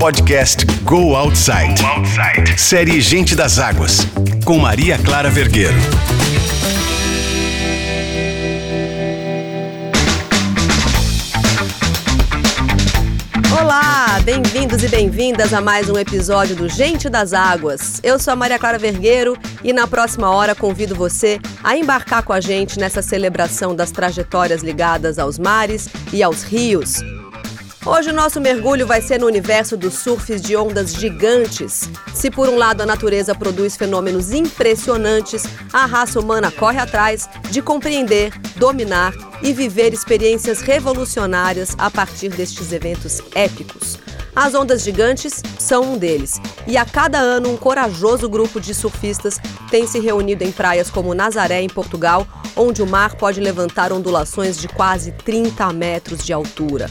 podcast Go Outside. Go Outside. Série Gente das Águas, com Maria Clara Vergueiro. Olá, bem-vindos e bem-vindas a mais um episódio do Gente das Águas. Eu sou a Maria Clara Vergueiro e na próxima hora convido você a embarcar com a gente nessa celebração das trajetórias ligadas aos mares e aos rios. Hoje o nosso mergulho vai ser no universo dos surfs de ondas gigantes. Se por um lado a natureza produz fenômenos impressionantes, a raça humana corre atrás de compreender, dominar e viver experiências revolucionárias a partir destes eventos épicos. As ondas gigantes são um deles, e a cada ano um corajoso grupo de surfistas tem se reunido em praias como Nazaré, em Portugal, onde o mar pode levantar ondulações de quase 30 metros de altura.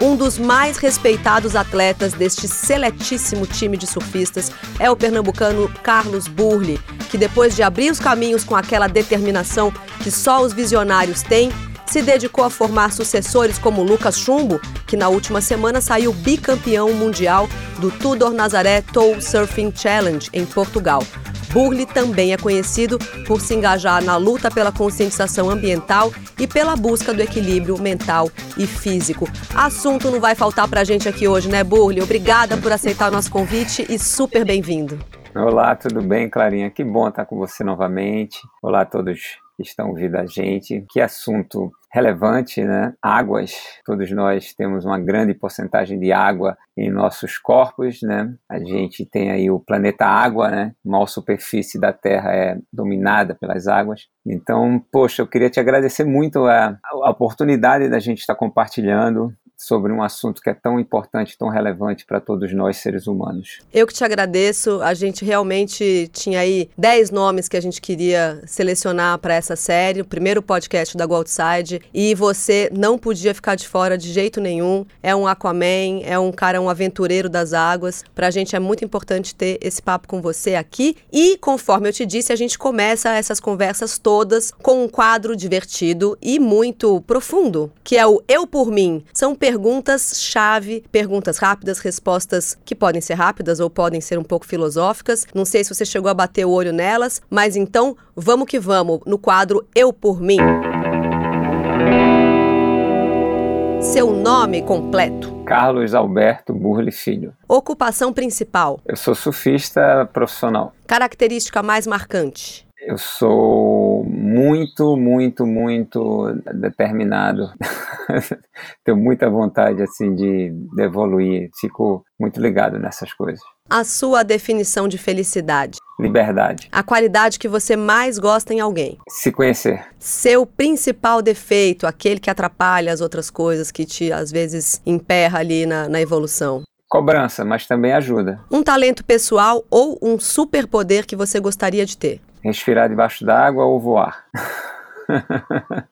Um dos mais respeitados atletas deste seletíssimo time de surfistas é o pernambucano Carlos Burli, que depois de abrir os caminhos com aquela determinação que só os visionários têm, se dedicou a formar sucessores como Lucas Chumbo, que na última semana saiu bicampeão mundial do Tudor Nazaré Tow Surfing Challenge em Portugal. Burle também é conhecido por se engajar na luta pela conscientização ambiental e pela busca do equilíbrio mental e físico. Assunto não vai faltar para a gente aqui hoje, né, Burle? Obrigada por aceitar o nosso convite e super bem-vindo. Olá, tudo bem, Clarinha? Que bom estar com você novamente. Olá a todos que estão ouvindo a gente. Que assunto relevante, né? Águas. Todos nós temos uma grande porcentagem de água em nossos corpos, né? A gente tem aí o planeta água, né? A superfície da Terra é dominada pelas águas. Então, poxa, eu queria te agradecer muito a, a oportunidade da gente estar compartilhando sobre um assunto que é tão importante, tão relevante para todos nós seres humanos. Eu que te agradeço. A gente realmente tinha aí 10 nomes que a gente queria selecionar para essa série, o primeiro podcast da Go Outside, e você não podia ficar de fora de jeito nenhum. É um Aquaman, é um cara, um aventureiro das águas. Para a gente é muito importante ter esse papo com você aqui. E conforme eu te disse, a gente começa essas conversas todas com um quadro divertido e muito profundo, que é o Eu por Mim. São perguntas-chave, perguntas rápidas, respostas que podem ser rápidas ou podem ser um pouco filosóficas. Não sei se você chegou a bater o olho nelas, mas então vamos que vamos no quadro Eu por Mim. Seu nome completo? Carlos Alberto Burle Filho. Ocupação principal? Eu sou surfista profissional. Característica mais marcante? Eu sou muito, muito, muito determinado. Tenho muita vontade assim de, evoluir. Fico muito ligado nessas coisas. A sua definição de felicidade? Liberdade. A qualidade que você mais gosta em alguém? Se conhecer. Seu principal defeito, aquele que atrapalha as outras coisas, que te às vezes emperra ali na, na evolução? Cobrança, mas também ajuda. Um talento pessoal ou um superpoder que você gostaria de ter? Respirar debaixo d'água ou voar.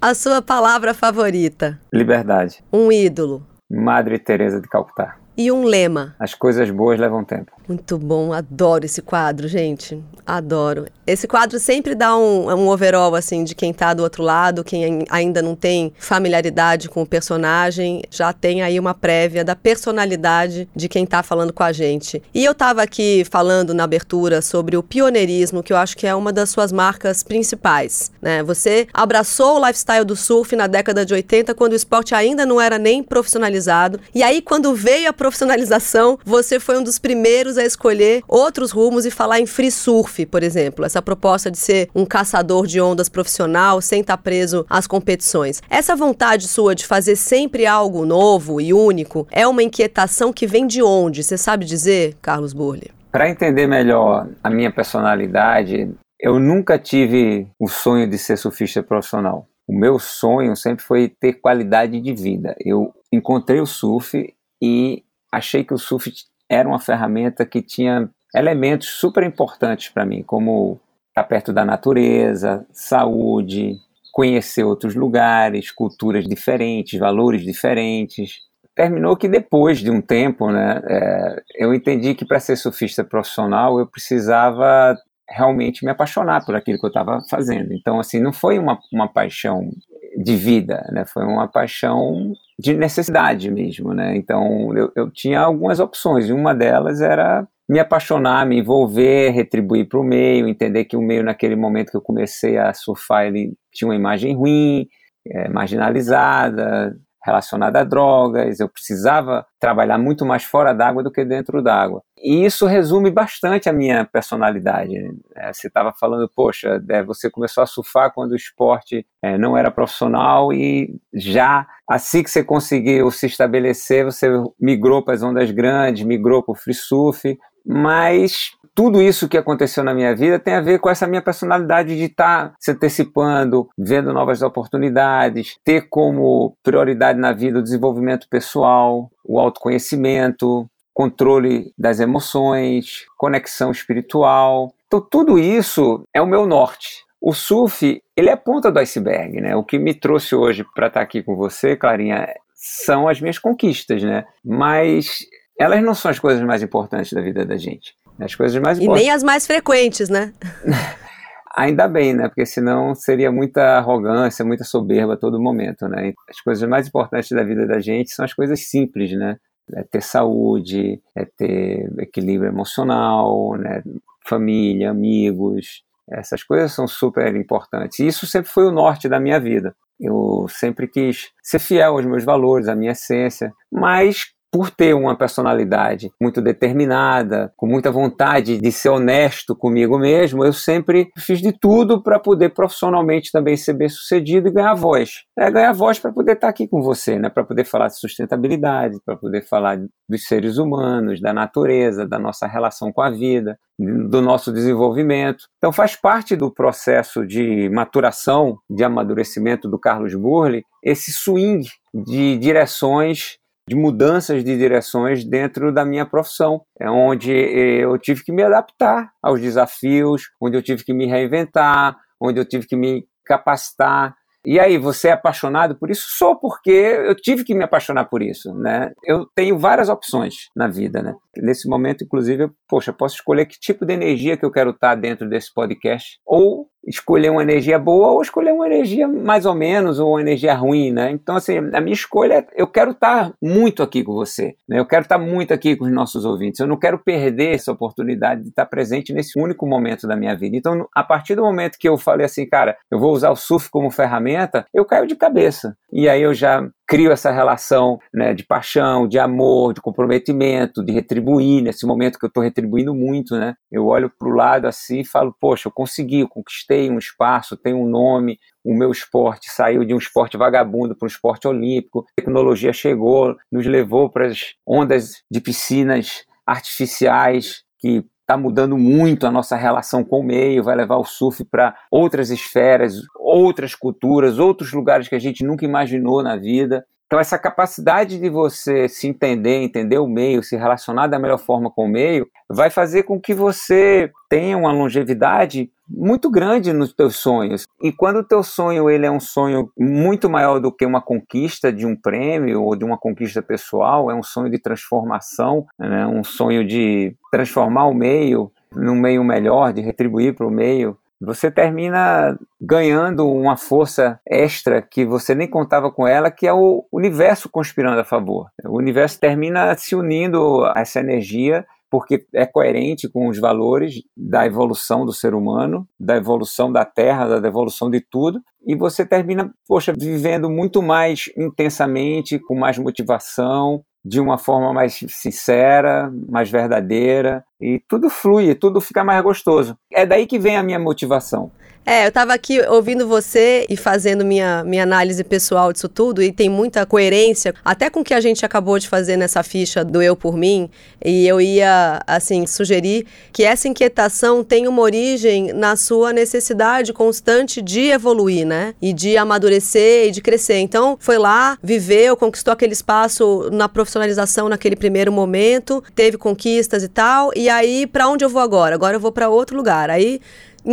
A sua palavra favorita? Liberdade. Um ídolo? Madre Teresa de Calcutá. E um lema? As coisas boas levam tempo. Muito bom, adoro esse quadro, gente. Adoro. Esse quadro sempre dá um, um overall, assim, de quem tá do outro lado, quem ainda não tem familiaridade com o personagem, já tem aí uma prévia da personalidade de quem tá falando com a gente. E eu tava aqui falando na abertura sobre o pioneirismo, que eu acho que é uma das suas marcas principais, né? Você abraçou o lifestyle do surf na década de 80, quando o esporte ainda não era nem profissionalizado. E aí, quando veio a profissionalização, você foi um dos primeiros a escolher outros rumos e falar em free surf, por exemplo. Essa proposta de ser um caçador de ondas profissional sem estar preso às competições. Essa vontade sua de fazer sempre algo novo e único é uma inquietação que vem de onde? Você sabe dizer, Carlos Burle? Para entender melhor a minha personalidade, eu nunca tive o sonho de ser surfista profissional. O meu sonho sempre foi ter qualidade de vida. Eu encontrei o surf e achei que o surf era uma ferramenta que tinha elementos super importantes para mim, como estar tá perto da natureza, saúde, conhecer outros lugares, culturas diferentes, valores diferentes. Terminou que depois de um tempo, né, é, eu entendi que para ser surfista profissional eu precisava realmente me apaixonar por aquilo que eu estava fazendo. Então, assim, não foi uma, uma paixão de vida, né? Foi uma paixão de necessidade mesmo, né? Então eu, eu tinha algumas opções e uma delas era me apaixonar, me envolver, retribuir para o meio, entender que o meio naquele momento que eu comecei a surfar ele tinha uma imagem ruim, é, marginalizada, relacionada a drogas, eu precisava trabalhar muito mais fora d'água do que dentro d'água. E isso resume bastante a minha personalidade. É, você estava falando, poxa, é, você começou a surfar quando o esporte é, não era profissional e já assim que você conseguiu se estabelecer, você migrou para as ondas grandes, migrou para o free surf, mas tudo isso que aconteceu na minha vida tem a ver com essa minha personalidade de estar tá se antecipando, vendo novas oportunidades, ter como prioridade na vida o desenvolvimento pessoal, o autoconhecimento, controle das emoções, conexão espiritual. Então, tudo isso é o meu norte. O surf, ele é a ponta do iceberg, né? O que me trouxe hoje para estar tá aqui com você, Clarinha, são as minhas conquistas, né? Mas elas não são as coisas mais importantes da vida da gente. As coisas mais E nem as mais frequentes, né? Ainda bem, né? Porque senão seria muita arrogância, muita soberba a todo momento, né? As coisas mais importantes da vida da gente são as coisas simples, né? É ter saúde, é ter equilíbrio emocional, né? Família, amigos. Essas coisas são super importantes. E isso sempre foi o norte da minha vida. Eu sempre quis ser fiel aos meus valores, à minha essência, mas por ter uma personalidade muito determinada, com muita vontade de ser honesto comigo mesmo, eu sempre fiz de tudo para poder profissionalmente também ser bem sucedido e ganhar voz. É, ganhar voz para poder estar tá aqui com você, né? para poder falar de sustentabilidade, para poder falar dos seres humanos, da natureza, da nossa relação com a vida, do nosso desenvolvimento. Então faz parte do processo de maturação, de amadurecimento do Carlos Burle, esse swing de direções de mudanças de direções dentro da minha profissão, é onde eu tive que me adaptar aos desafios, onde eu tive que me reinventar, onde eu tive que me capacitar. E aí, você é apaixonado por isso? Sou, porque eu tive que me apaixonar por isso, né? Eu tenho várias opções na vida, né? Nesse momento, inclusive, eu, poxa, posso escolher que tipo de energia que eu quero estar dentro desse podcast, ou escolher uma energia boa ou escolher uma energia mais ou menos ou uma energia ruim, né? Então assim, a minha escolha é, eu quero estar muito aqui com você, né? Eu quero estar muito aqui com os nossos ouvintes. Eu não quero perder essa oportunidade de estar presente nesse único momento da minha vida. Então, a partir do momento que eu falei assim, cara, eu vou usar o surf como ferramenta, eu caio de cabeça. E aí eu já crio essa relação né, de paixão, de amor, de comprometimento, de retribuir, nesse momento que eu estou retribuindo muito, né? Eu olho para o lado assim e falo, poxa, eu consegui, eu conquistei um espaço, tenho um nome, o meu esporte saiu de um esporte vagabundo para um esporte olímpico, a tecnologia chegou, nos levou para as ondas de piscinas artificiais que está mudando muito a nossa relação com o meio, vai levar o surf para outras esferas, outras culturas, outros lugares que a gente nunca imaginou na vida. Então, essa capacidade de você se entender, entender o meio, se relacionar da melhor forma com o meio, vai fazer com que você tenha uma longevidade muito grande nos teus sonhos. E quando o teu sonho ele é um sonho muito maior do que uma conquista de um prêmio ou de uma conquista pessoal, é um sonho de transformação, né? um sonho de transformar o meio num meio melhor, de retribuir para o meio, você termina ganhando uma força extra que você nem contava com ela, que é o universo conspirando a favor. O universo termina se unindo a essa energia porque é coerente com os valores da evolução do ser humano, da evolução da Terra, da evolução de tudo, e você termina, poxa, vivendo muito mais intensamente, com mais motivação, de uma forma mais sincera, mais verdadeira, e tudo flui, tudo fica mais gostoso. É daí que vem a minha motivação. É, eu estava aqui ouvindo você e fazendo minha, minha análise pessoal disso tudo, e tem muita coerência, até com o que a gente acabou de fazer nessa ficha do Eu por Mim, e eu ia, assim, sugerir que essa inquietação tem uma origem na sua necessidade constante de evoluir, né? E de amadurecer e de crescer. Então, foi lá, viveu, conquistou aquele espaço na profissionalização naquele primeiro momento, teve conquistas e tal, e aí, para onde eu vou agora? Agora eu vou para outro lugar. Aí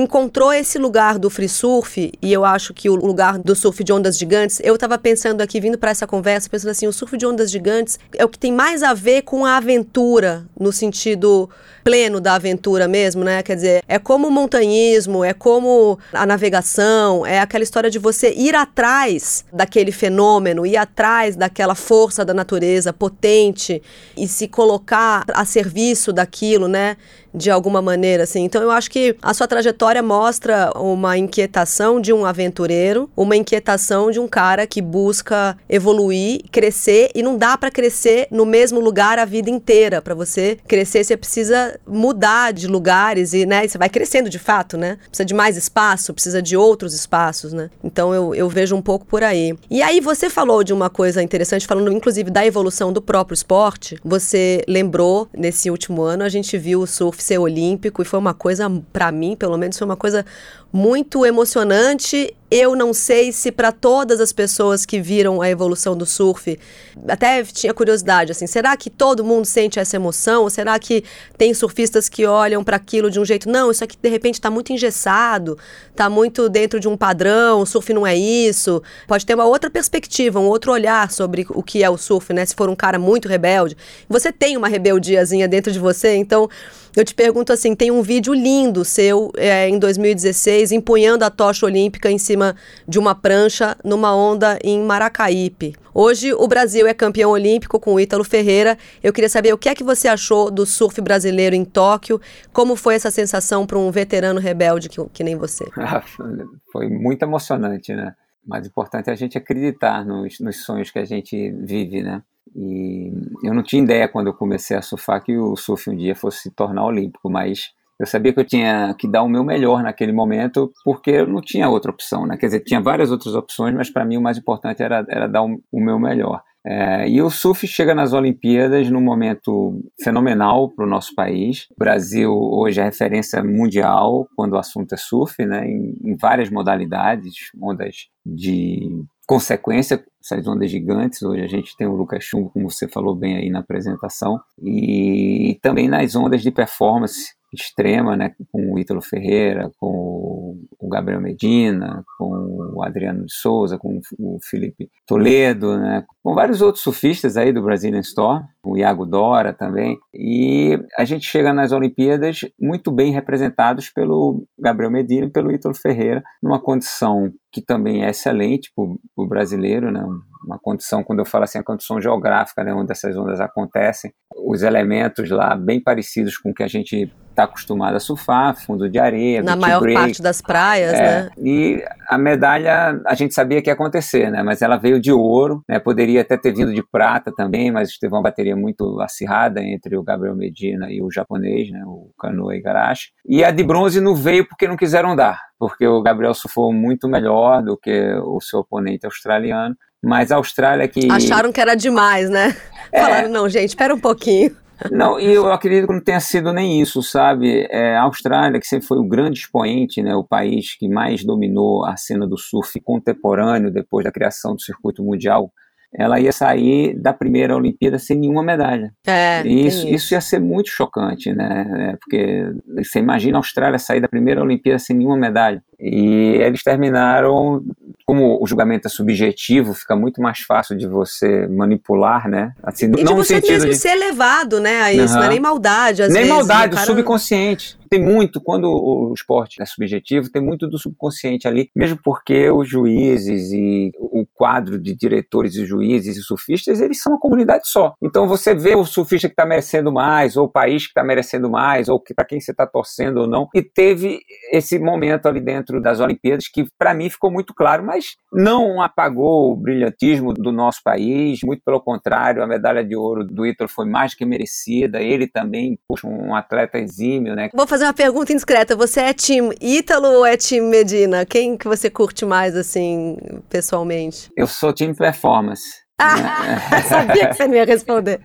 encontrou esse lugar do free surf, e eu acho que o lugar do surf de ondas gigantes, eu estava pensando aqui, vindo para essa conversa, pensando assim, o surf de ondas gigantes é o que tem mais a ver com a aventura, no sentido pleno da aventura mesmo, né? Quer dizer, é como o montanhismo, é como a navegação, é aquela história de você ir atrás daquele fenômeno, ir atrás daquela força da natureza potente e se colocar a serviço daquilo, né? De alguma maneira, assim. Então eu acho que a sua trajetória mostra uma inquietação de um aventureiro, uma inquietação de um cara que busca evoluir, crescer e não dá para crescer no mesmo lugar a vida inteira. Para você crescer, você precisa mudar de lugares e, né, você vai crescendo de fato, né? Precisa de mais espaço, precisa de outros espaços, né? Então eu, eu vejo um pouco por aí. E aí você falou de uma coisa interessante, falando inclusive da evolução do próprio esporte. Você lembrou nesse último ano a gente viu o surf ser olímpico e foi uma coisa, para mim, pelo menos, foi uma coisa muito emocionante. Eu não sei se para todas as pessoas que viram a evolução do surf, até tinha curiosidade assim, será que todo mundo sente essa emoção? Ou será que tem surfistas que olham para aquilo de um jeito, não, isso aqui de repente está muito engessado, está muito dentro de um padrão, o surf não é isso. Pode ter uma outra perspectiva, um outro olhar sobre o que é o surf, né? Se for um cara muito rebelde, você tem uma rebeldiazinha dentro de você, então eu te pergunto assim, tem um vídeo lindo seu é, em 2016 empunhando a tocha olímpica em cima de uma prancha numa onda em Maracaípe. Hoje o Brasil é campeão olímpico com o Ítalo Ferreira. Eu queria saber o que é que você achou do surf brasileiro em Tóquio, como foi essa sensação para um veterano rebelde que, que nem você? foi muito emocionante, né? mais importante é a gente acreditar nos, nos sonhos que a gente vive, né? E eu não tinha ideia quando eu comecei a surfar que o surf um dia fosse se tornar olímpico, mas eu sabia que eu tinha que dar o meu melhor naquele momento, porque eu não tinha outra opção, né? Quer dizer, tinha várias outras opções, mas para mim o mais importante era, era dar o, o meu melhor. É, e o surf chega nas Olimpíadas num momento fenomenal para o nosso país. O Brasil hoje é referência mundial quando o assunto é surf, né, em, em várias modalidades, ondas de consequência, essas ondas gigantes. Hoje a gente tem o Lucas Chumbo, como você falou bem aí na apresentação, e também nas ondas de performance extrema, né, com o Ítalo Ferreira, com o Gabriel Medina, com o Adriano de Souza, com o Felipe Toledo, né, com vários outros surfistas aí do Brazilian Storm, o Iago Dora também, e a gente chega nas Olimpíadas muito bem representados pelo Gabriel Medina e pelo Ítalo Ferreira, numa condição que também é excelente para o brasileiro, né, uma condição, quando eu falo assim, a condição geográfica, né, onde essas ondas acontecem, os elementos lá bem parecidos com o que a gente está acostumado a surfar, fundo de areia, na maior break, parte das praias, é, né? E a medalha a gente sabia que ia acontecer, né? Mas ela veio de ouro, né? Poderia até ter vindo de prata também, mas teve uma bateria muito acirrada entre o Gabriel Medina e o japonês, né? O Kanoa Igarashi. E a de bronze não veio porque não quiseram dar, porque o Gabriel surfou muito melhor do que o seu oponente australiano. Mas a Austrália que. Acharam que era demais, né? É... Falaram, não, gente, espera um pouquinho. Não, e eu acredito que não tenha sido nem isso, sabe? É, a Austrália, que sempre foi o grande expoente, né, o país que mais dominou a cena do surf contemporâneo depois da criação do circuito mundial, ela ia sair da primeira Olimpíada sem nenhuma medalha. É, e isso, isso ia ser muito chocante, né? É, porque você imagina a Austrália sair da primeira Olimpíada sem nenhuma medalha. E eles terminaram, como o julgamento é subjetivo, fica muito mais fácil de você manipular, né? Assim, e não de você mesmo de... ser levado, né, a isso, uhum. não é nem maldade, às nem vezes. Nem maldade, cara... subconsciente. Tem muito, quando o esporte é subjetivo, tem muito do subconsciente ali, mesmo porque os juízes e o quadro de diretores e juízes e surfistas, eles são uma comunidade só. Então você vê o surfista que está merecendo mais, ou o país que está merecendo mais, ou para quem você está torcendo ou não, e teve esse momento ali dentro dentro das Olimpíadas, que para mim ficou muito claro, mas não apagou o brilhantismo do nosso país, muito pelo contrário, a medalha de ouro do Ítalo foi mais que merecida, ele também, puxa, um atleta exímio, né? Vou fazer uma pergunta indiscreta, você é time Ítalo ou é time Medina? Quem que você curte mais, assim, pessoalmente? Eu sou time performance. Ah, sabia que você não ia responder.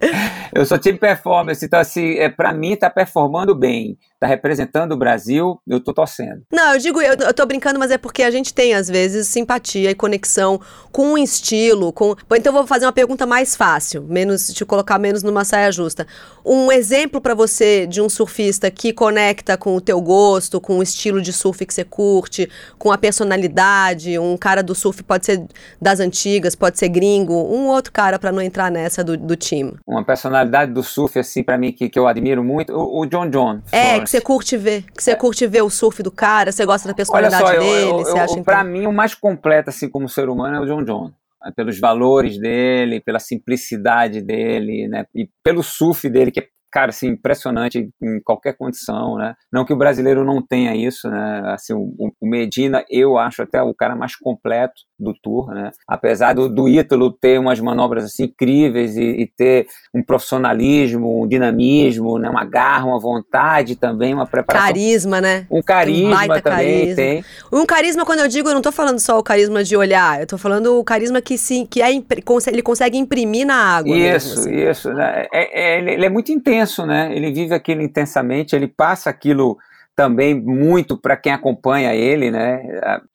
Eu sou time performance, então assim, é, para mim tá performando bem. Tá representando o Brasil, eu tô torcendo. Não, eu digo, eu, eu tô brincando, mas é porque a gente tem, às vezes, simpatia e conexão com um estilo, com... Então eu vou fazer uma pergunta mais fácil, menos te colocar menos numa saia justa. Um exemplo para você de um surfista que conecta com o teu gosto, com o estilo de surf que você curte, com a personalidade, um cara do surf pode ser das antigas, pode ser gringo, um outro cara para não entrar nessa do, do time. Uma personalidade do surf, assim, para mim, que, que eu admiro muito, o, o John John. É, que você curte ver, que você é. curte ver o surf do cara, você gosta da personalidade Olha só, dele, eu, eu, você acha eu, Pra mim, o mais completo, assim, como ser humano, é o John John pelos valores dele, pela simplicidade dele, né? E pelo surf dele, que é cara, assim, impressionante em qualquer condição, né? Não que o brasileiro não tenha isso, né? Assim, o, o Medina, eu acho até o cara mais completo do Tour, né? Apesar do, do Ítalo ter umas manobras assim incríveis e, e, ter um profissionalismo, um dinamismo, né? uma garra, uma vontade também, uma preparação. Carisma, né? Um carisma um também carisma. tem. Um carisma, quando eu digo, eu não estou falando só o carisma de olhar, eu estou falando o carisma que sim, que é, ele consegue imprimir na água. Isso, mesmo, assim. isso. Né? É, é, ele é muito intenso, né? Ele vive aquilo intensamente, ele passa aquilo também muito para quem acompanha ele, né?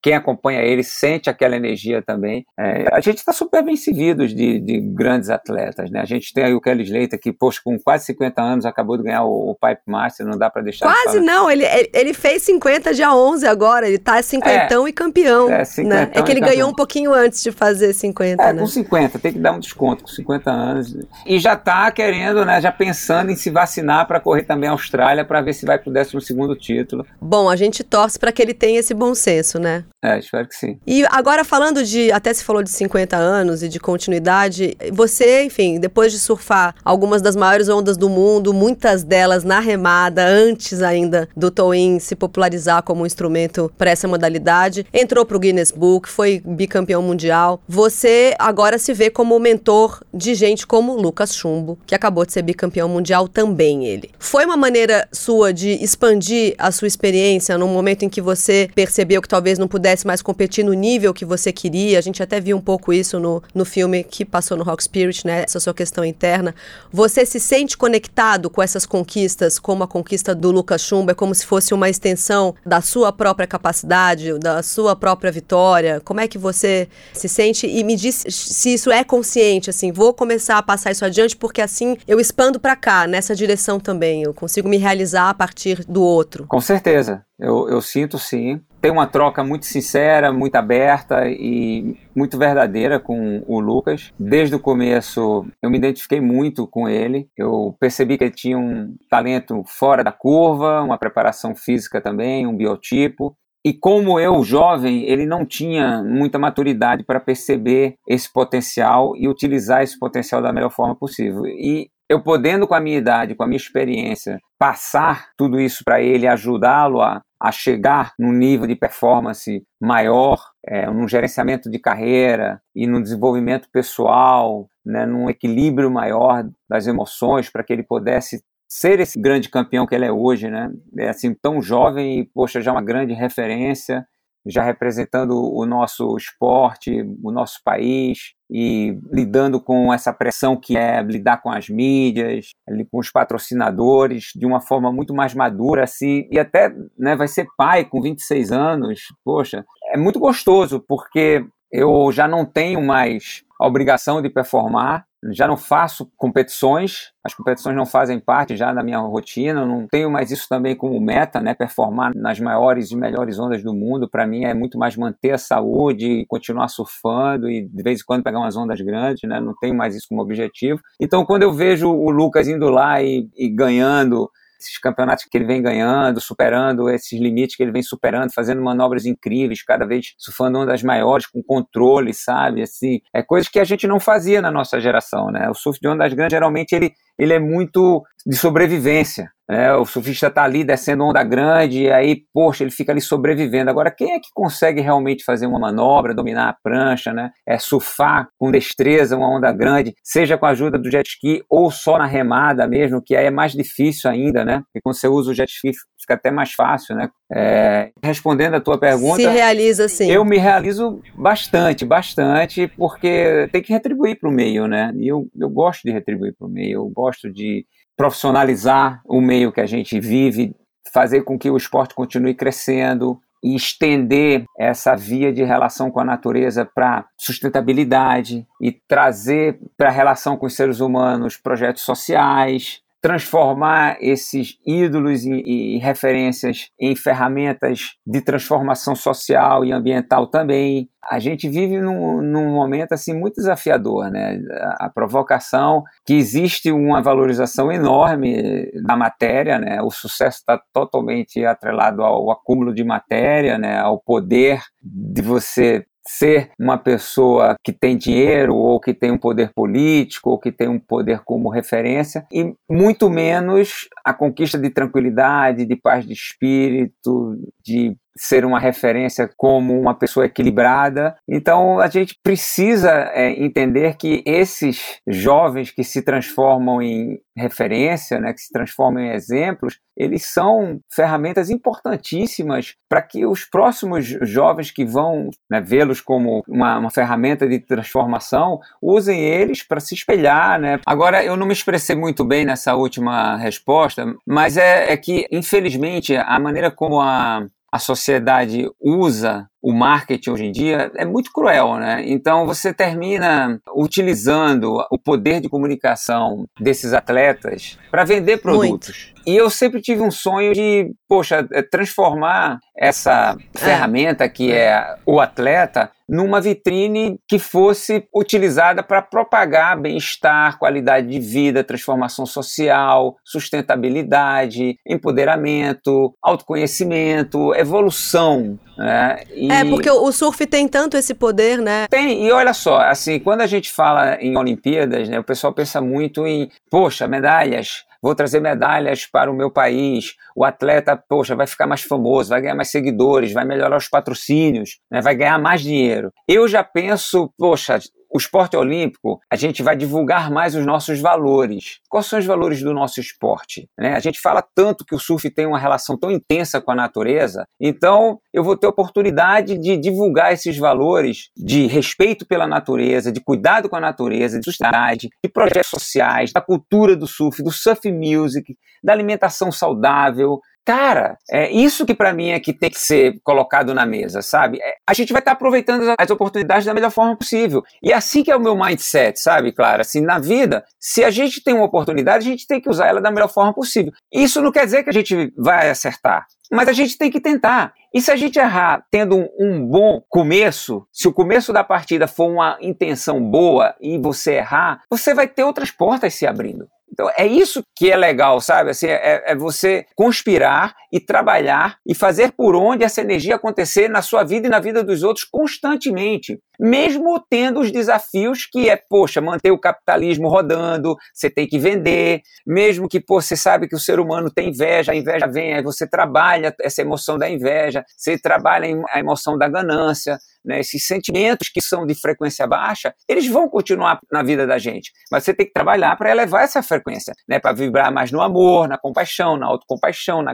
Quem acompanha ele sente aquela energia também. É, a gente está super bem servido de, de, grandes atletas, né? A gente tem aí o Kelly Slater que, poxa, com quase 50 anos acabou de ganhar o, o Pipe Master, não dá para deixar. Quase não, ele, ele fez 50 dia 11 agora, ele tá cinquentão é, e campeão. É, né? é que ele ganhou um pouquinho antes de fazer 50, é, né? com 50, tem que dar um desconto com 50 anos. E já tá querendo, né? Já pensando em se vacinar para correr também a Austrália para ver se vai pro 12 segundo título título. Bom, a gente torce para que ele tenha esse bom senso, né? É, espero que sim. E agora falando de, até se falou de 50 anos e de continuidade, você, enfim, depois de surfar algumas das maiores ondas do mundo, muitas delas na remada, antes ainda do Toin se popularizar como um instrumento para essa modalidade, entrou para o Guinness Book, foi bicampeão mundial. Você agora se vê como mentor de gente como Lucas Chumbo, que acabou de ser bicampeão mundial também ele. Foi uma maneira sua de expandir a sua experiência num momento em que você percebeu que talvez não pudesse mais competir no nível que você queria? A gente até viu um pouco isso no, no filme que passou no Rock Spirit, né? Essa sua questão interna. Você se sente conectado com essas conquistas, como a conquista do Lucas Chumba, é como se fosse uma extensão da sua própria capacidade, da sua própria vitória? Como é que você se sente? E me diz se isso é consciente, assim, vou começar a passar isso adiante porque assim eu expando para cá, nessa direção também. Eu consigo me realizar a partir do outro. Com certeza, eu, eu sinto sim. Tem uma troca muito sincera, muito aberta e muito verdadeira com o Lucas. Desde o começo eu me identifiquei muito com ele. Eu percebi que ele tinha um talento fora da curva, uma preparação física também, um biotipo. E como eu, jovem, ele não tinha muita maturidade para perceber esse potencial e utilizar esse potencial da melhor forma possível. E eu podendo, com a minha idade, com a minha experiência, passar tudo isso para ele, ajudá-lo a, a chegar num nível de performance maior, é, num gerenciamento de carreira e no desenvolvimento pessoal, né, num equilíbrio maior das emoções, para que ele pudesse ser esse grande campeão que ele é hoje, né? É assim tão jovem e poxa já uma grande referência já representando o nosso esporte, o nosso país e lidando com essa pressão que é lidar com as mídias, com os patrocinadores de uma forma muito mais madura, assim, e até né, vai ser pai com 26 anos, poxa, é muito gostoso porque eu já não tenho mais a obrigação de performar, já não faço competições, as competições não fazem parte já da minha rotina, não tenho mais isso também como meta, né, performar nas maiores e melhores ondas do mundo, para mim é muito mais manter a saúde, continuar surfando e de vez em quando pegar umas ondas grandes, né, não tenho mais isso como objetivo. Então quando eu vejo o Lucas indo lá e, e ganhando esses campeonatos que ele vem ganhando, superando esses limites que ele vem superando, fazendo manobras incríveis, cada vez surfando ondas maiores, com controle, sabe? Assim, é coisas que a gente não fazia na nossa geração, né? O surf de ondas grandes, geralmente, ele, ele é muito de sobrevivência. É, o surfista está ali descendo onda grande e aí, poxa, ele fica ali sobrevivendo. Agora, quem é que consegue realmente fazer uma manobra, dominar a prancha, né? É surfar com destreza uma onda grande, seja com a ajuda do jet ski ou só na remada mesmo, que aí é mais difícil ainda, né? Porque quando você usa o jet ski fica até mais fácil, né? É, respondendo a tua pergunta, se realiza sim. Eu me realizo bastante, bastante, porque tem que retribuir para o meio, né? E eu, eu gosto de retribuir para o meio, eu gosto de profissionalizar o meio que a gente vive, fazer com que o esporte continue crescendo, e estender essa via de relação com a natureza para sustentabilidade e trazer para a relação com os seres humanos projetos sociais, transformar esses ídolos e, e, referências em ferramentas de transformação social e ambiental também. A gente vive num, num momento assim muito desafiador, né? A, a, provocação que existe uma valorização enorme da matéria, né? O sucesso está totalmente atrelado ao acúmulo de matéria, né? Ao poder de você ser uma pessoa que tem dinheiro ou que tem um poder político ou que tem um poder como referência e muito menos a conquista de tranquilidade, de paz de espírito, de ser uma referência como uma pessoa equilibrada. Então a gente precisa é, entender que esses jovens que se transformam em referência, né, que se transformam em exemplos, eles são ferramentas importantíssimas para que os próximos jovens que vão né, vê-los como uma, uma, ferramenta de transformação usem eles para se espelhar. Né? Agora, eu não me expressei muito bem nessa última resposta, mas é, é que, infelizmente, a maneira como a, a sociedade usa o marketing hoje em dia é muito cruel, né? Então você termina utilizando o poder de comunicação desses atletas para vender produtos. Muito. E eu sempre tive um sonho de, poxa, é, transformar essa é. ferramenta que é o atleta numa vitrine que fosse utilizada para propagar bem-estar, qualidade de vida, transformação social, sustentabilidade, empoderamento, autoconhecimento, evolução. Né? E é, porque o surf tem tanto esse poder, né? Tem, e olha só, assim, quando a gente fala em Olimpíadas, né, o pessoal pensa muito em, poxa, medalhas vou trazer medalhas para o meu país, o atleta, poxa, vai ficar mais famoso, vai ganhar mais seguidores, vai melhorar os patrocínios, né, vai ganhar mais dinheiro. Eu já penso, poxa, o esporte olímpico, a gente vai divulgar mais os nossos valores. Quais são os valores do nosso esporte? Né? A gente fala tanto que o surf tem uma relação tão intensa com a natureza, então eu vou ter oportunidade de divulgar esses valores de respeito pela natureza, de cuidado com a natureza, de sustentabilidade, de projetos sociais, da cultura do surf, do surf music, da alimentação saudável, Cara, é isso que para mim é que tem que ser colocado na mesa, sabe? É, a gente vai estar tá aproveitando as oportunidades da melhor forma possível. E é assim que é o meu mindset, sabe, Clara? Assim, na vida, se a gente tem uma oportunidade, a gente tem que usar ela da melhor forma possível. Isso não quer dizer que a gente vai acertar. Mas a gente tem que tentar. E se a gente errar tendo um, um, bom começo, se o começo da partida for uma intenção boa e você errar, você vai ter outras portas se abrindo. Então é isso que é legal, sabe? Assim, é, é, você conspirar e trabalhar e fazer por onde essa energia acontecer na sua vida e na vida dos outros constantemente. Mesmo tendo os desafios que é, poxa, manter o capitalismo rodando, você tem que vender, mesmo que pô, você sabe que o ser humano tem inveja, a inveja vem, aí você trabalha essa emoção da inveja, você trabalha a emoção da ganância, né, esses sentimentos que são de frequência baixa, eles vão continuar na vida da gente. Mas você tem que trabalhar para elevar essa frequência, né, para vibrar mais no amor, na compaixão, na autocompaixão, na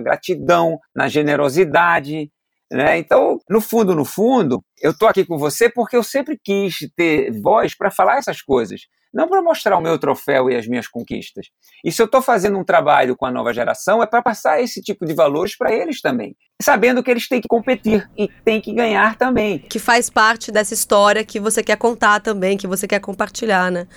na generosidade. Né? Então, no fundo, no fundo, eu estou aqui com você porque eu sempre quis ter voz para falar essas coisas não para mostrar o meu troféu e as minhas conquistas. E se eu estou fazendo um trabalho com a nova geração, é para passar esse tipo de valores para eles também. Sabendo que eles têm que competir e têm que ganhar também. Que faz parte dessa história que você quer contar também, que você quer compartilhar, né?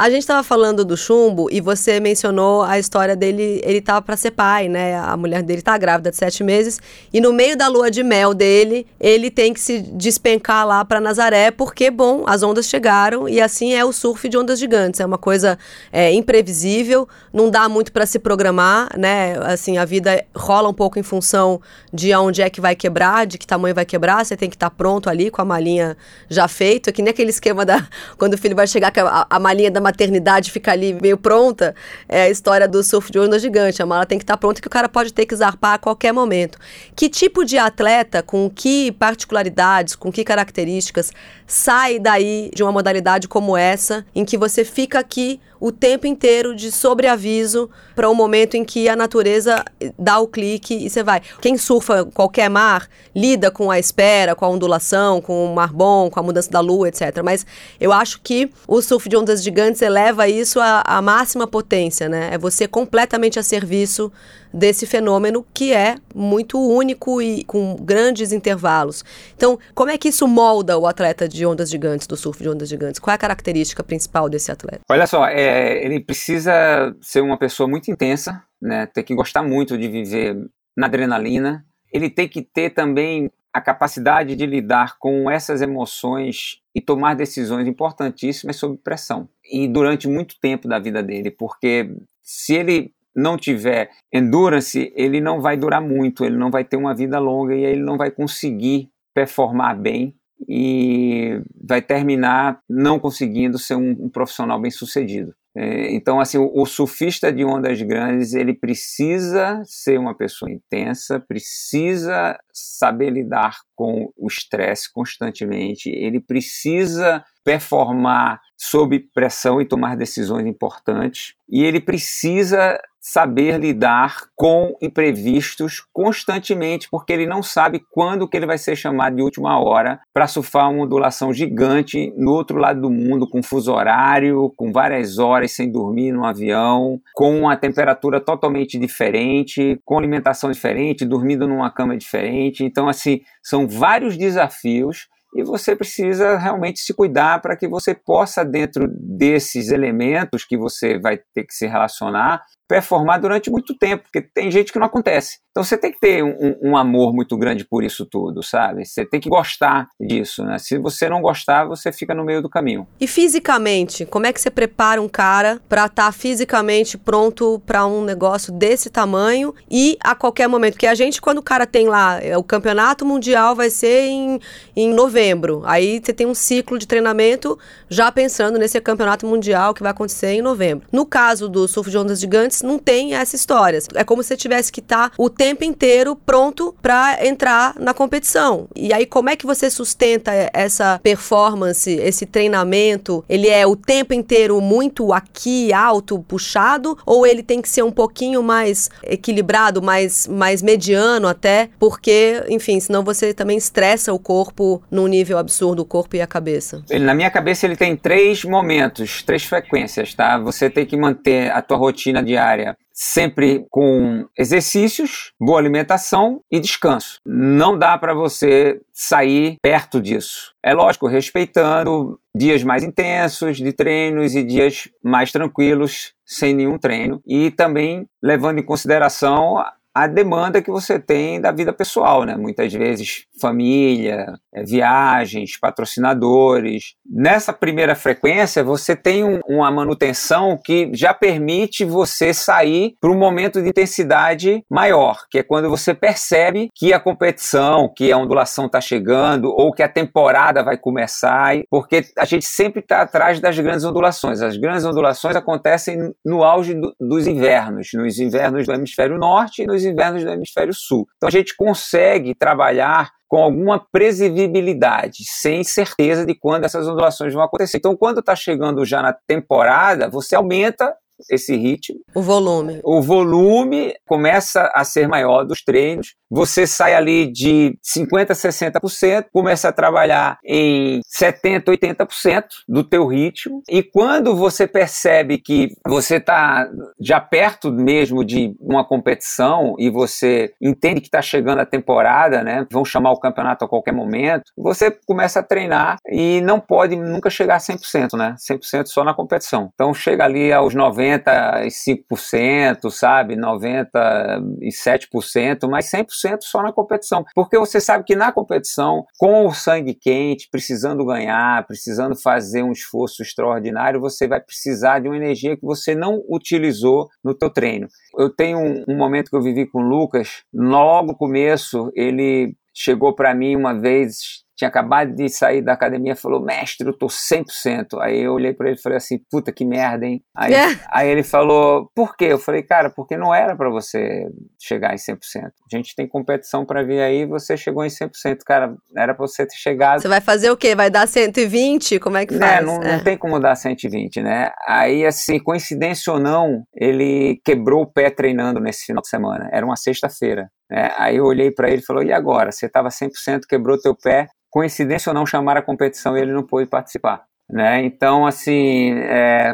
A gente estava falando do chumbo e você mencionou a história dele, ele estava para ser pai, né? A mulher dele está grávida de sete meses e no meio da lua de mel dele, ele tem que se despencar lá para Nazaré porque, bom, as ondas chegaram e assim é o surf de ondas gigantes. É uma coisa é, imprevisível, não dá muito para se programar, né? Assim, a vida rola um pouco em função de onde é que vai quebrar, de que tamanho vai quebrar. Você tem que estar tá pronto ali com a malinha já feita, que nem aquele esquema da quando o filho vai chegar, a, a malinha da maternidade fica ali meio pronta, é a história do surf de onda gigante. A mala tem que estar tá pronta que o cara pode ter que zarpar a qualquer momento. Que tipo de atleta, com que particularidades, com que características sai daí de uma modalidade como essa, em que você fica aqui o tempo inteiro de sobreaviso para o um momento em que a natureza dá o clique e você vai. Quem surfa qualquer mar, lida com a espera, com a ondulação, com o mar bom, com a mudança da lua, etc. Mas eu acho que o surf de ondas gigantes eleva isso à, à máxima potência, né? É você completamente a serviço desse fenômeno que é muito único e com grandes intervalos. Então, como é que isso molda o atleta de ondas gigantes, do surf de ondas gigantes? Qual é a característica principal desse atleta? Olha só, é, ele precisa ser uma pessoa muito intensa, né? Ter que gostar muito de viver na adrenalina. Ele tem que ter também a capacidade de lidar com essas emoções e tomar decisões importantíssimas sob pressão. E durante muito tempo da vida dele, porque se ele não tiver endurance, ele não vai durar muito, ele não vai ter uma vida longa e ele não vai conseguir performar bem e vai terminar não conseguindo ser um, um profissional bem sucedido. É, então, assim, o, o, surfista de ondas grandes ele precisa ser uma pessoa intensa, precisa saber lidar com o estresse constantemente, ele precisa performar sob pressão e tomar decisões importantes, e ele precisa saber lidar com imprevistos constantemente, porque ele não sabe quando que ele vai ser chamado de última hora para surfar uma ondulação gigante no outro lado do mundo, com fuso horário, com várias horas sem dormir no avião, com uma temperatura totalmente diferente, com alimentação diferente, dormindo numa cama diferente. Então, assim, são vários desafios e você precisa realmente se cuidar para que você possa, dentro desses elementos que você vai ter que se relacionar, performar durante muito tempo, porque tem gente que não acontece. Então você tem que ter um, um, amor muito grande por isso tudo, sabe? Você tem que gostar disso, né? Se você não gostar, você fica no meio do caminho. E fisicamente, como é que você prepara um cara para estar tá fisicamente pronto para um negócio desse tamanho e a qualquer momento? Porque a gente, quando o cara tem lá, é, o campeonato mundial vai ser em, em novembro. Aí você tem um ciclo de treinamento já pensando nesse campeonato mundial que vai acontecer em novembro. No caso do surf de ondas gigantes, não tem essa história. É como se você tivesse que estar tá o tempo inteiro pronto para entrar na competição. E aí, como é que você sustenta essa performance, esse treinamento? Ele é o tempo inteiro muito aqui, alto, puxado? Ou ele tem que ser um pouquinho mais equilibrado, mais, mais mediano até? Porque, enfim, senão você também estressa o corpo num nível absurdo, o corpo e a cabeça. Ele, na minha cabeça, ele tem três momentos, três frequências, tá? Você tem que manter a tua rotina diária diária sempre com exercícios, boa alimentação e descanso. Não dá para você sair perto disso. É lógico, respeitando dias mais intensos de treinos e dias mais tranquilos sem nenhum treino e também levando em consideração a demanda que você tem da vida pessoal, né? Muitas vezes família, é, viagens, patrocinadores. Nessa primeira frequência, você tem um, uma manutenção que já permite você sair para um momento de intensidade maior, que é quando você percebe que a competição, que a ondulação está chegando ou que a temporada vai começar, porque a gente sempre está atrás das grandes ondulações. As grandes ondulações acontecem no auge do, dos invernos, nos invernos do hemisfério norte e nos invernos do hemisfério sul. Então a gente consegue trabalhar com alguma previsibilidade, sem certeza de quando essas ondulações vão acontecer. Então, quando está chegando já na temporada, você aumenta esse ritmo. O volume. O volume começa a ser maior dos treinos. Você sai ali de 50%, 60%, começa a trabalhar em 70%, 80% do teu ritmo. E quando você percebe que você está já perto mesmo de uma competição e você entende que está chegando a temporada, né? Vão chamar o campeonato a qualquer momento, você começa a treinar e não pode nunca chegar a 100%, né? 100% só na competição. Então chega ali aos 90%, 95%, sabe, 97%, mas 100% só na competição. Porque você sabe que na competição, com o sangue quente, precisando ganhar, precisando fazer um esforço extraordinário, você vai precisar de uma energia que você não utilizou no teu treino. Eu tenho um, um momento que eu vivi com o Lucas, logo no começo, ele chegou para mim uma vez tinha acabado de sair da academia, falou, mestre, eu tô 100%. Aí eu olhei para ele e falei assim, puta que merda, hein? Aí, é. aí ele falou, por quê? Eu falei, cara, porque não era para você chegar em 100%. A gente tem competição para vir aí, você chegou em 100%, cara, era para você ter chegado. Você vai fazer o quê? Vai dar 120? Como é que né, faz? É, não, é. não tem como dar 120, né? Aí, assim, coincidência ou não, ele quebrou o pé treinando nesse final de semana. Era uma sexta-feira. É, aí eu olhei para ele e falou: e agora? Você estava 100%, quebrou teu pé. Coincidência ou não, chamaram a competição e ele não pôde participar. Né? Então, assim, é,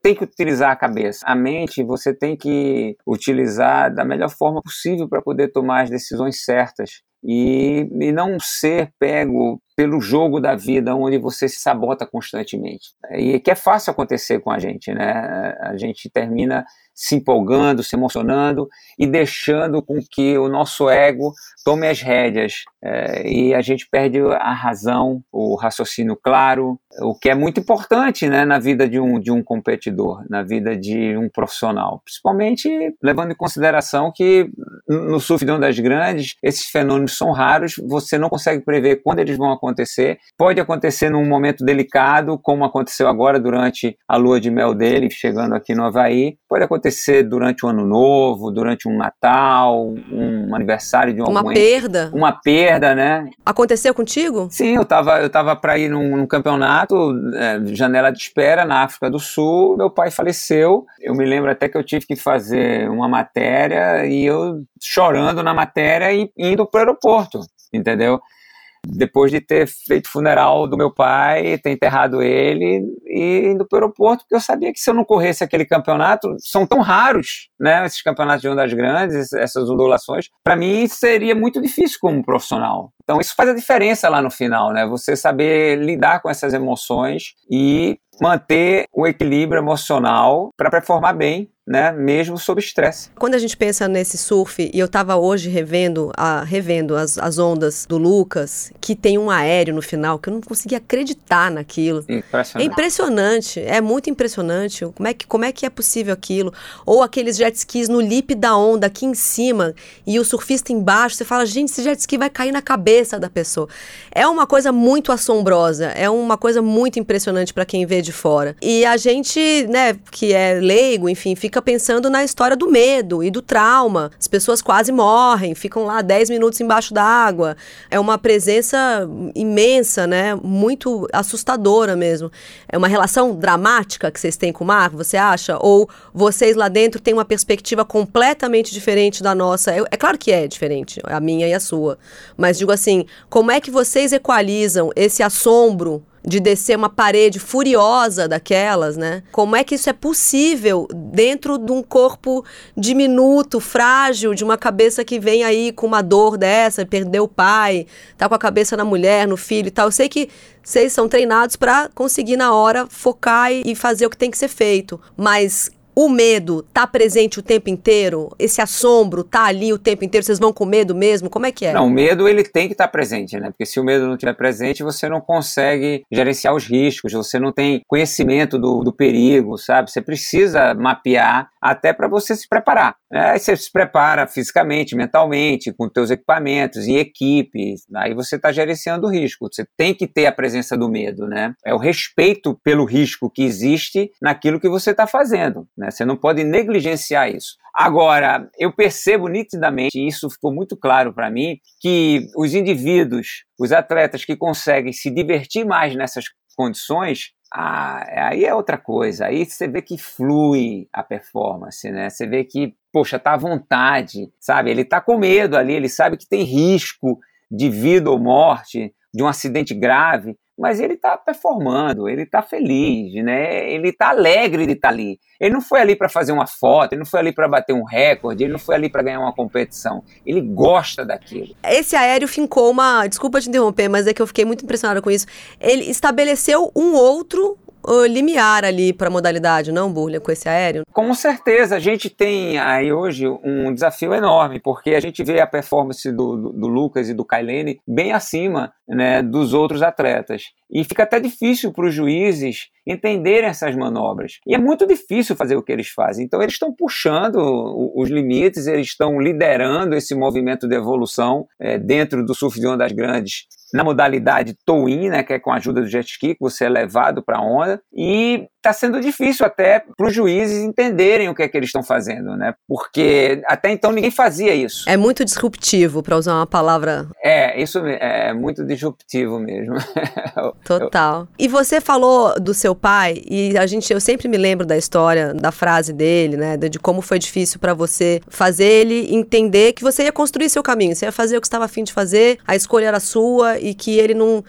tem que utilizar a cabeça. A mente você tem que utilizar da melhor forma possível para poder tomar as decisões certas e, e não ser pego pelo jogo da vida onde você se sabota constantemente. E que é fácil acontecer com a gente, né? A gente termina se empolgando, se emocionando e deixando com que o nosso ego tome as rédeas é, e a gente perde a razão, o raciocínio claro, o que é muito importante né, na vida de um, de um competidor, na vida de um profissional. Principalmente levando em consideração que no surf de ondas grandes, esses fenômenos são raros, você não consegue prever quando eles vão acontecer. Pode acontecer num momento delicado, como aconteceu agora durante a lua de mel dele, chegando aqui no Havaí. Pode acontecer durante o ano novo, durante um Natal, um aniversário de uma perda. Uma perda, né? Aconteceu contigo? Sim, eu tava, eu tava para ir num, num campeonato, é, janela de espera na África do Sul. Meu pai faleceu. Eu me lembro até que eu tive que fazer uma matéria e eu chorando na matéria e indo para o aeroporto, entendeu? Depois de ter feito funeral do meu pai, ter enterrado ele e indo para o aeroporto, porque eu sabia que se eu não corresse aquele campeonato, são tão raros, né, esses campeonatos de ondas grandes, essas ondulações, para mim seria muito difícil como profissional. Então isso faz a diferença lá no final, né, você saber lidar com essas emoções e manter o equilíbrio emocional para performar bem né, mesmo sob estresse. Quando a gente pensa nesse surf, e eu estava hoje revendo, a, revendo as, as ondas do Lucas, que tem um aéreo no final, que eu não conseguia acreditar naquilo. Impressionante. É impressionante, é muito impressionante. Como é, que, como é que é possível aquilo? Ou aqueles jet skis no lip da onda, aqui em cima, e o surfista embaixo, você fala, gente, esse jet ski vai cair na cabeça da pessoa. É uma coisa muito assombrosa, é uma coisa muito impressionante para quem vê de fora. E a gente, né, que é leigo, enfim, fica fica pensando na história do medo e do trauma. As pessoas quase morrem, ficam lá 10 minutos embaixo d'água. É uma presença imensa, né? Muito assustadora mesmo. É uma relação dramática que vocês têm com o mar, você acha? Ou vocês lá dentro têm uma perspectiva completamente diferente da nossa? É, é claro que é diferente, a minha e a sua. Mas digo assim, como é que vocês equalizam esse assombro de descer uma parede furiosa daquelas, né? Como é que isso é possível dentro de um corpo diminuto, frágil, de uma cabeça que vem aí com uma dor dessa, perdeu o pai, tá com a cabeça na mulher, no filho e tal. Eu sei que vocês são treinados para conseguir na hora focar e fazer o que tem que ser feito, mas o medo tá presente o tempo inteiro? Esse assombro tá ali o tempo inteiro? Vocês vão com medo mesmo? Como é que é? Não, o medo ele tem que estar tá presente, né? Porque se o medo não estiver presente, você não consegue gerenciar os riscos, você não tem conhecimento do, do perigo, sabe? Você precisa mapear até para você se preparar. Né? Aí você se prepara fisicamente, mentalmente, com teus equipamentos e equipe. Aí você está gerenciando o risco. Você tem que ter a presença do medo, né? É o respeito pelo risco que existe naquilo que você está fazendo, né? Você não pode negligenciar isso. Agora, eu percebo nitidamente, e isso ficou muito claro para mim, que os indivíduos, os atletas que conseguem se divertir mais nessas condições, ah, aí é outra coisa. Aí você vê que flui a performance, né? Você vê que, poxa, tá à vontade, sabe? Ele tá com medo ali, ele sabe que tem risco de vida ou morte, de um acidente grave, mas ele está performando, ele está feliz, né? Ele está alegre de estar tá ali. Ele não foi ali para fazer uma foto, ele não foi ali para bater um recorde, ele não foi ali para ganhar uma competição. Ele gosta daquilo. Esse aéreo fincou uma, desculpa te interromper, mas é que eu fiquei muito impressionada com isso. Ele estabeleceu um outro limiar ali para a modalidade, não, Burlia, com esse aéreo? Com certeza, a gente tem aí hoje um desafio enorme, porque a gente vê a performance do, do, do Lucas e do Kailene bem acima né, dos outros atletas. E fica até difícil para os juízes entenderem essas manobras. E é muito difícil fazer o que eles fazem. Então, eles estão puxando os limites, eles estão liderando esse movimento de evolução é, dentro do surf de ondas grandes na modalidade tow-in, né, que é com a ajuda do jet ski, que você é levado para a onda, e está sendo difícil até para os juízes entenderem o que é que eles estão fazendo, né? Porque até então ninguém fazia isso. É muito disruptivo, para usar uma palavra. É, isso é muito disruptivo mesmo. Total. E você falou do seu pai e a gente, eu sempre me lembro da história, da frase dele, né? De como foi difícil para você fazer ele entender que você ia construir seu caminho, você ia fazer o que estava afim de fazer, a escolha era sua e que ele não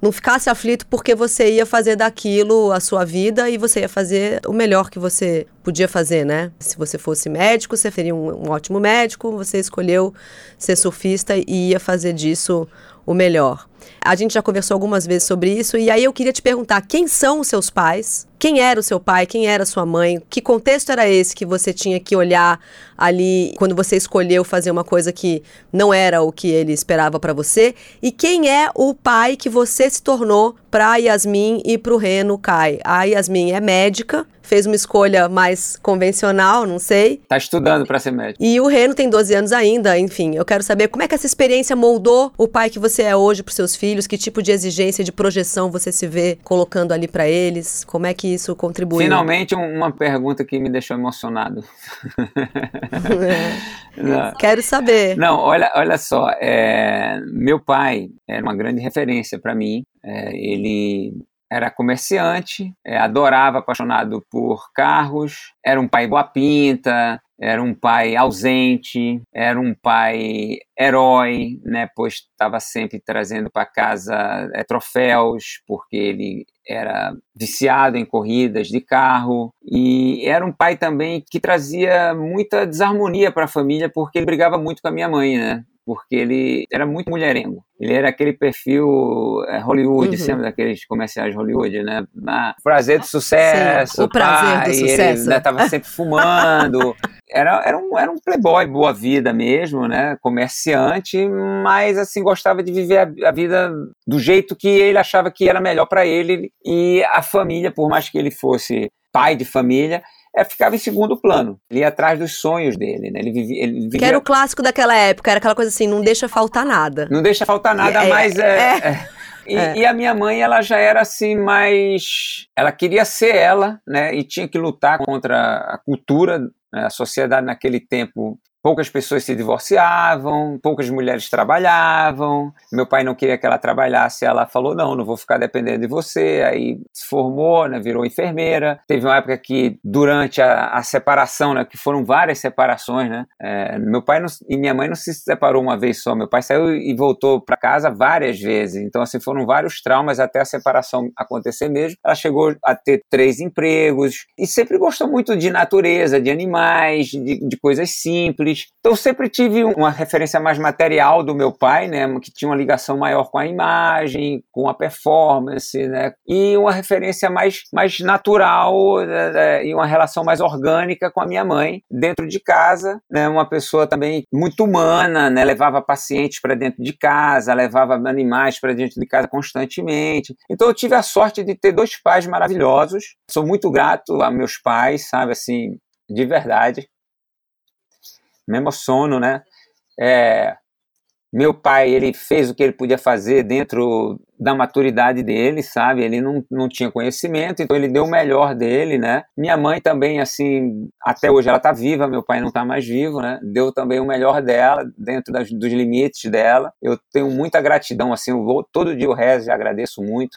não ficasse aflito porque você ia fazer daquilo a sua vida e você ia fazer o melhor que você podia fazer, né? Se você fosse médico, você seria um, um ótimo médico, você escolheu ser surfista e ia fazer disso o melhor. A gente já conversou algumas vezes sobre isso e aí eu queria te perguntar: quem são os seus pais? Quem era o seu pai? Quem era a sua mãe? Que contexto era esse que você tinha que olhar ali quando você escolheu fazer uma coisa que não era o que ele esperava para você? E quem é o pai que você se tornou para Yasmin e para o Reno Kai? A Yasmin é médica, fez uma escolha mais convencional, não sei. Tá estudando para ser médico. E o Reno tem 12 anos ainda, enfim. Eu quero saber como é que essa experiência moldou o pai que você é hoje para seus filhos, que tipo de exigência, de projeção você se vê colocando ali para eles, como é que isso contribui? Finalmente uma pergunta que me deixou emocionado. É. Quero saber. Não, olha, olha só, é, meu pai era uma grande referência para mim. É, ele era comerciante, é, adorava, apaixonado por carros, era um pai boa pinta, era um pai ausente, era um pai herói, né, pois estava sempre trazendo para casa é, troféus, porque ele era viciado em corridas de carro e era um pai também que trazia muita desarmonia para a família porque ele brigava muito com a minha mãe, né? Porque ele era muito mulherengo. Ele era aquele perfil é, Hollywood, uhum. sempre daqueles comerciais Hollywood, né? Ah, prazer do sucesso. Sim, o prazer pai, do sucesso. Ele estava sempre fumando. Era, era, um, era um playboy, boa vida mesmo, né? Comerciante, mas assim, gostava de viver a, a vida do jeito que ele achava que era melhor para ele e a família, por mais que ele fosse pai de família, é, ficava em segundo plano. Ele ia atrás dos sonhos dele, né? Ele vivia, ele vivia... Que era o clássico daquela época, era aquela coisa assim, não deixa faltar nada. Não deixa faltar nada, é, mas é... é... é. E, é. e, a minha mãe, ela já era assim mais. Ela queria ser ela, né? E tinha que lutar contra a cultura, né? a sociedade naquele tempo Poucas pessoas se divorciavam, poucas mulheres trabalhavam. Meu pai não queria que ela trabalhasse, ela falou: não, não vou ficar dependendo de você. Aí se formou, né, virou enfermeira. Teve uma época que, durante a, a separação, né, que foram várias separações, né, é, meu pai não, e minha mãe não se separou uma vez só. Meu pai saiu e voltou para casa várias vezes. Então, assim, foram vários traumas até a separação acontecer mesmo. Ela chegou a ter três empregos e sempre gostou muito de natureza, de animais, de, de coisas simples então, eu sempre tive uma referência mais material do meu pai, né, que tinha uma ligação maior com a imagem, com a performance, né, e uma referência mais, mais natural né, né e uma relação mais orgânica com a minha mãe dentro de casa, né, uma pessoa também muito humana, né, levava pacientes para dentro de casa, levava animais para dentro de casa constantemente. Então, eu tive a sorte de ter dois pais maravilhosos. Sou muito grato a meus pais, sabe, assim, de verdade me emociono, né? É, meu pai, ele fez o que ele podia fazer dentro da maturidade dele, sabe? Ele não, não tinha conhecimento, então ele deu o melhor dele, né? Minha mãe também, assim, até hoje ela está viva, meu pai não está mais vivo, né? Deu também o melhor dela, dentro das, dos limites dela. Eu tenho muita gratidão, assim, eu vou, todo dia eu rezo e agradeço muito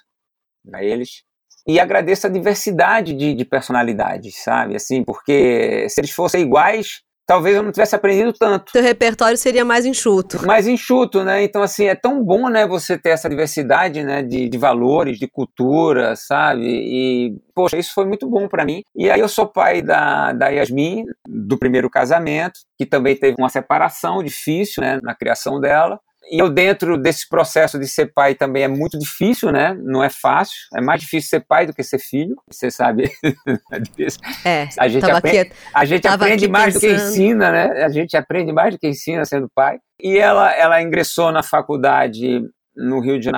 a eles. E agradeço a diversidade de, de personalidades, sabe? Assim, porque se eles fossem iguais, talvez eu não tivesse aprendido tanto. Seu repertório seria mais enxuto. Mais enxuto, né? Então, assim, é tão bom, né, você ter essa diversidade, né, de, de valores, de cultura, sabe? E, poxa, isso foi muito bom para mim. E aí eu sou pai da, da Yasmin, do primeiro casamento, que também teve uma separação difícil, né, na criação dela. E eu, dentro desse processo de ser pai, também é muito difícil, né? Não é fácil. É mais difícil ser pai do que ser filho. Você sabe. é, a gente aprende, aqui, a gente aprende mais pensando. do que ensina, né? A gente aprende mais do que ensina sendo pai. E ela, ela ingressou na faculdade no Rio de Janeiro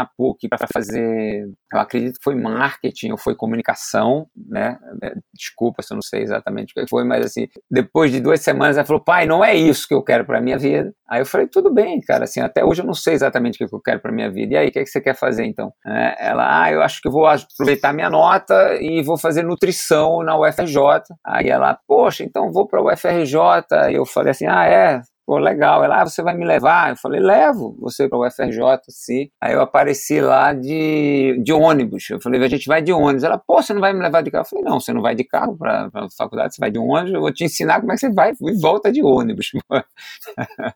para fazer, eu acredito que foi marketing ou foi comunicação, né? É, desculpa se eu não sei exatamente o que foi, mas assim, depois de duas semanas ela falou, pai, não é isso que eu quero para minha vida. Aí eu falei, tudo bem, cara, assim, até hoje eu não sei exatamente o que eu quero para minha vida. E aí, o que, é que você quer fazer então? É, ela, ah, eu acho que vou aproveitar minha nota e vou fazer nutrição na UFRJ. Aí ela, poxa, então vou para a UFRJ. E eu falei assim, ah, é, Pô, legal. Ela, ah, você vai me levar? Eu falei, levo você para o UFRJ, sim. Aí eu apareci lá de, de ônibus. Eu falei, a gente vai de ônibus. Ela, pô, você não vai me levar de carro? Eu falei, não, você não vai de carro para a faculdade, você vai de ônibus, eu vou te ensinar como é que você vai e volta de ônibus.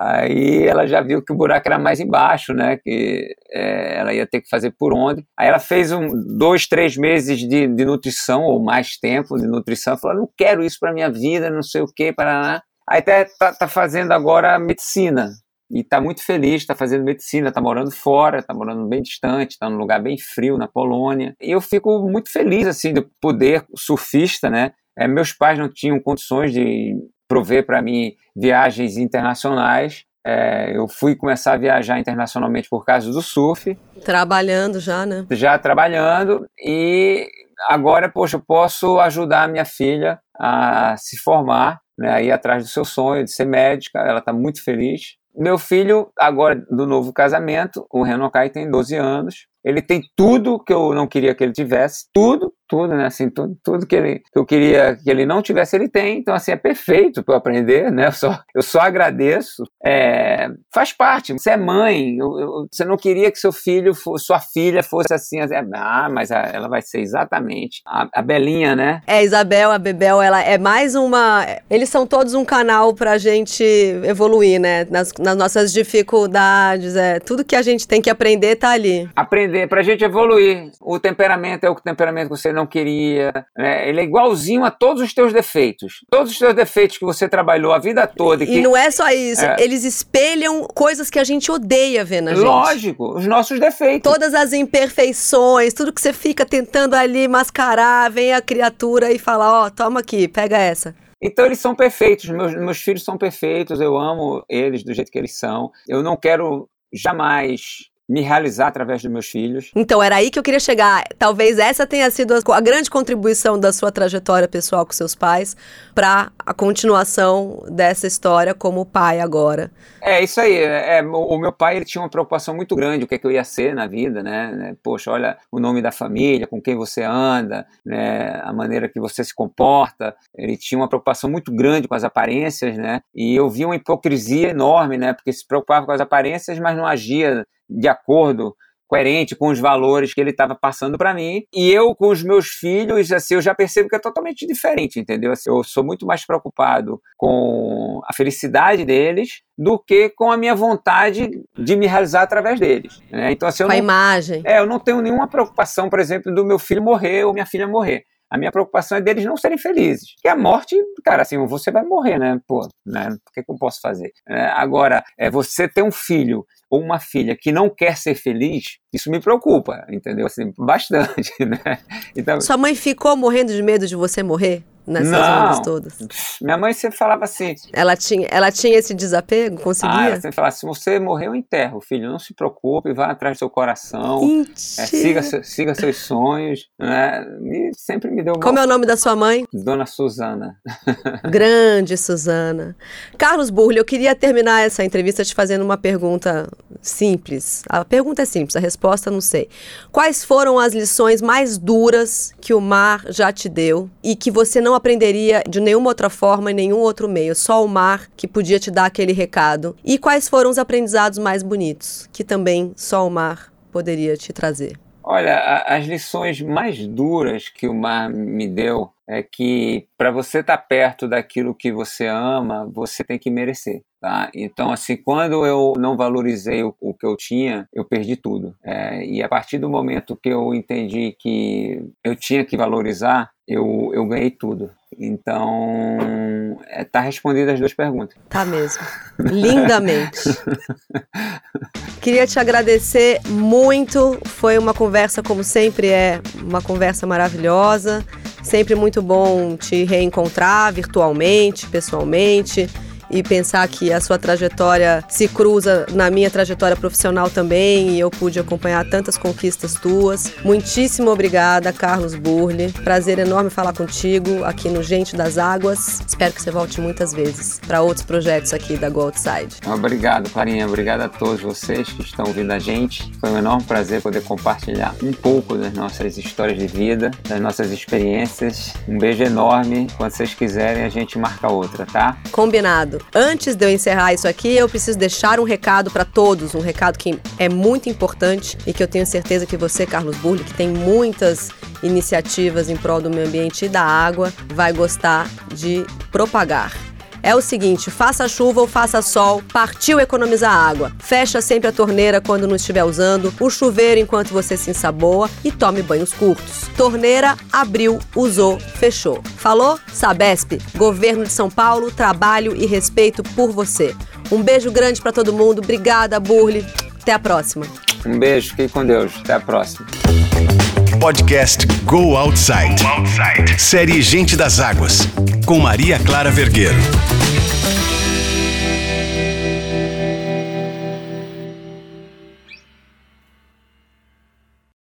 Aí ela já viu que o buraco era mais embaixo, né? Que é, ela ia ter que fazer por onde. Aí ela fez um, dois, três meses de, de nutrição, ou mais tempo de nutrição. Falou: não quero isso para minha vida, não sei o que, para Aí até tá, tá fazendo agora medicina. E tá muito feliz, tá fazendo medicina, tá morando fora, tá morando bem distante, tá num lugar bem frio, na Polônia. E eu fico muito feliz, assim, de poder, surfista, né? É, meus pais não tinham condições de prover para mim viagens internacionais. É, eu fui começar a viajar internacionalmente por causa do surf. Trabalhando já, né? Já trabalhando. E agora, poxa, eu posso ajudar a minha filha a se formar né, atrás do seu sonho de ser médica, ela está muito feliz. Meu filho, agora do novo casamento, o Renokai tem 12 anos, ele tem tudo que eu não queria que ele tivesse, tudo, tudo, né? Assim, tudo, tudo que, ele, que eu queria que ele não tivesse, ele tem. Então, assim, é perfeito para eu aprender, né? Eu só, eu só agradeço. É, faz parte. Você é mãe, eu, eu, você não queria que seu filho, fosse, sua filha fosse assim, assim ah, mas a, ela vai ser exatamente a, a Belinha, né? É, Isabel, a Bebel, ela é mais uma. Eles são todos um canal pra gente evoluir, né? Nas, nas nossas dificuldades, é. Tudo que a gente tem que aprender tá ali. Aprender, pra gente evoluir. O temperamento é o temperamento que você não queria. Né? Ele é igualzinho a todos os teus defeitos. Todos os teus defeitos que você trabalhou a vida toda. E, que... não é só isso. É. Eles espelham coisas que a gente odeia ver na gente. Lógico, os nossos defeitos. Todas as imperfeições, tudo que você fica tentando ali mascarar, vem a criatura e fala: Ó, oh, toma aqui, pega essa. Então eles são perfeitos, meus, meus filhos são perfeitos, eu amo eles do jeito que eles são. Eu não quero jamais me realizar através dos meus filhos. Então, era aí que eu queria chegar. Talvez essa tenha sido a grande contribuição da sua trajetória pessoal com seus pais para a continuação dessa história como pai agora. É, isso aí. É, o meu pai ele tinha uma preocupação muito grande, o que, é que eu ia ser na vida, né? né? Poxa, olha o nome da família, com quem você anda, né? a maneira que você se comporta. Ele tinha uma preocupação muito grande com as aparências, né? E eu via uma hipocrisia enorme, né? Porque se preocupava com as aparências, mas não agia de acordo coerente com os valores que ele estava passando para mim. E eu, com os meus filhos, assim, eu já percebo que é totalmente diferente, entendeu? Assim, eu sou muito mais preocupado com a felicidade deles do que com a minha vontade de me realizar através deles. Né? Então, assim, com não, a imagem. É, eu não tenho nenhuma preocupação, por exemplo, do meu filho morrer ou minha filha morrer. A minha preocupação é deles não serem felizes. Que a morte, cara, assim, você vai morrer, né? Pô, né? O que, que eu posso fazer? É, agora, é, você ter um filho ou uma filha que não quer ser feliz, isso me preocupa, entendeu? Assim, bastante, né? Então, Sua mãe ficou morrendo de medo de você morrer? Nessas não. todas? Minha mãe sempre falava assim. Ela tinha, ela tinha esse desapego? Conseguia? Ah, ela sempre falava: se você morrer, eu enterro, filho. Não se preocupe, vá atrás do seu coração. É, siga, siga seus sonhos. Né? E sempre me deu. Como é o nome da sua mãe? Dona Suzana. Grande Suzana. Carlos Burle, eu queria terminar essa entrevista te fazendo uma pergunta simples. A pergunta é simples, a resposta não sei. Quais foram as lições mais duras que o mar já te deu e que você não aprenderia de nenhuma outra forma, em nenhum outro meio, só o mar que podia te dar aquele recado. E quais foram os aprendizados mais bonitos que também só o mar poderia te trazer? Olha, as lições mais duras que o mar me deu é que para você estar tá perto daquilo que você ama, você tem que merecer. Tá? Então, assim, quando eu não valorizei o, o que eu tinha, eu perdi tudo. É, e a partir do momento que eu entendi que eu tinha que valorizar, eu, eu ganhei tudo. Então, é, tá respondida as duas perguntas. Tá mesmo. Lindamente. Queria te agradecer muito. Foi uma conversa, como sempre, é uma conversa maravilhosa. Sempre muito bom te reencontrar virtualmente, pessoalmente e pensar que a sua trajetória se cruza na minha trajetória profissional também e eu pude acompanhar tantas conquistas tuas. Muitíssimo obrigada, Carlos Burle. Prazer enorme falar contigo aqui no Gente das Águas. Espero que você volte muitas vezes para outros projetos aqui da Go Outside. Obrigado, Clarinha. Obrigado a todos vocês que estão ouvindo a gente. Foi um enorme prazer poder compartilhar um pouco das nossas histórias de vida, das nossas experiências. Um beijo enorme. Quando vocês quiserem, a gente marca outra, tá? Combinado. Antes de eu encerrar isso aqui, eu preciso deixar um recado para todos, um recado que é muito importante e que eu tenho certeza que você, Carlos Burle, que tem muitas iniciativas em prol do meio ambiente e da água, vai gostar de propagar. É o seguinte, faça chuva ou faça sol, partiu economizar água. Fecha sempre a torneira quando não estiver usando, o chuveiro enquanto você se ensaboa e tome banhos curtos. Torneira, abriu, usou, fechou. Falou? Sabesp, Governo de São Paulo, trabalho e respeito por você. Um beijo grande para todo mundo. Obrigada, Burle. Até a próxima. Um beijo, fique com Deus. Até a próxima. Podcast Go Outside. Série Gente das Águas. Com Maria Clara Vergueiro.